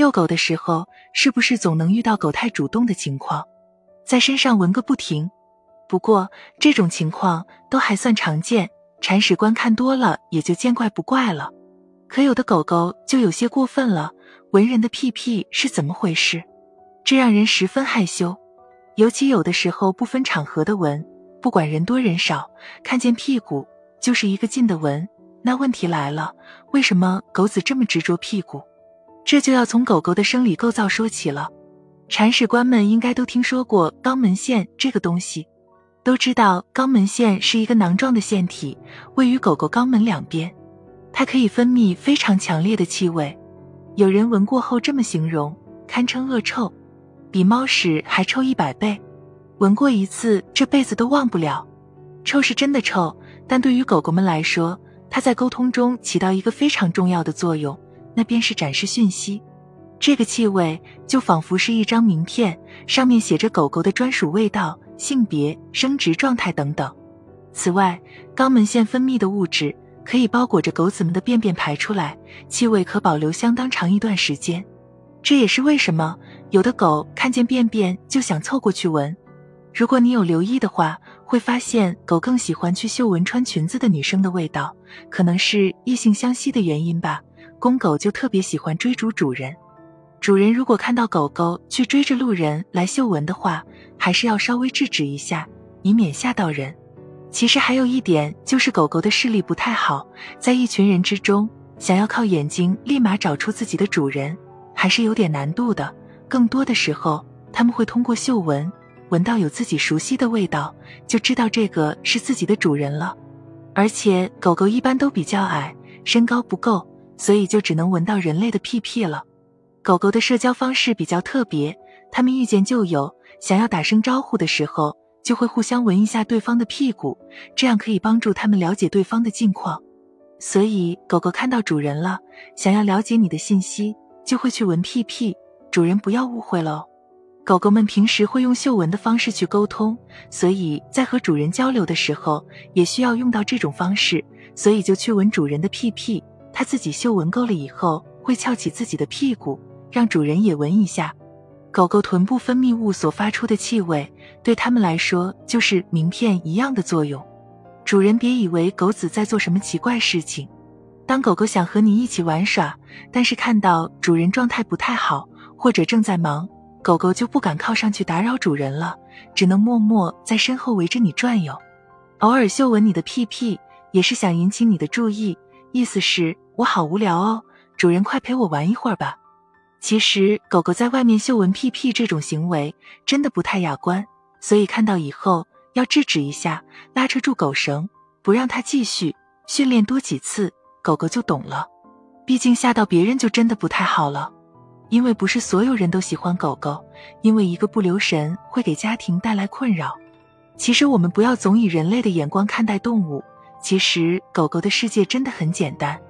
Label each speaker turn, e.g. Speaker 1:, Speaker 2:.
Speaker 1: 遛狗的时候，是不是总能遇到狗太主动的情况，在身上闻个不停？不过这种情况都还算常见，铲屎官看多了也就见怪不怪了。可有的狗狗就有些过分了，闻人的屁屁是怎么回事？这让人十分害羞，尤其有的时候不分场合的闻，不管人多人少，看见屁股就是一个劲的闻。那问题来了，为什么狗子这么执着屁股？这就要从狗狗的生理构造说起了。铲屎官们应该都听说过肛门腺这个东西，都知道肛门腺是一个囊状的腺体，位于狗狗肛门两边，它可以分泌非常强烈的气味。有人闻过后这么形容，堪称恶臭，比猫屎还臭一百倍。闻过一次，这辈子都忘不了。臭是真的臭，但对于狗狗们来说，它在沟通中起到一个非常重要的作用。那便是展示讯息，这个气味就仿佛是一张名片，上面写着狗狗的专属味道、性别、生殖状态等等。此外，肛门腺分泌的物质可以包裹着狗子们的便便排出来，气味可保留相当长一段时间。这也是为什么有的狗看见便便就想凑过去闻。如果你有留意的话，会发现狗更喜欢去嗅闻穿裙子的女生的味道，可能是异性相吸的原因吧。公狗就特别喜欢追逐主人，主人如果看到狗狗去追着路人来嗅闻的话，还是要稍微制止一下，以免吓到人。其实还有一点就是狗狗的视力不太好，在一群人之中，想要靠眼睛立马找出自己的主人，还是有点难度的。更多的时候，他们会通过嗅闻，闻到有自己熟悉的味道，就知道这个是自己的主人了。而且狗狗一般都比较矮，身高不够。所以就只能闻到人类的屁屁了。狗狗的社交方式比较特别，它们遇见旧友，想要打声招呼的时候，就会互相闻一下对方的屁股，这样可以帮助它们了解对方的近况。所以狗狗看到主人了，想要了解你的信息，就会去闻屁屁。主人不要误会了。狗狗们平时会用嗅闻的方式去沟通，所以在和主人交流的时候，也需要用到这种方式，所以就去闻主人的屁屁。它自己嗅闻够了以后，会翘起自己的屁股，让主人也闻一下。狗狗臀部分泌物所发出的气味，对它们来说就是名片一样的作用。主人别以为狗子在做什么奇怪事情。当狗狗想和你一起玩耍，但是看到主人状态不太好，或者正在忙，狗狗就不敢靠上去打扰主人了，只能默默在身后围着你转悠。偶尔嗅闻你的屁屁，也是想引起你的注意。意思是我好无聊哦，主人快陪我玩一会儿吧。其实狗狗在外面嗅闻屁屁这种行为真的不太雅观，所以看到以后要制止一下，拉扯住狗绳，不让它继续训练多几次，狗狗就懂了。毕竟吓到别人就真的不太好了，因为不是所有人都喜欢狗狗，因为一个不留神会给家庭带来困扰。其实我们不要总以人类的眼光看待动物。其实，狗狗的世界真的很简单。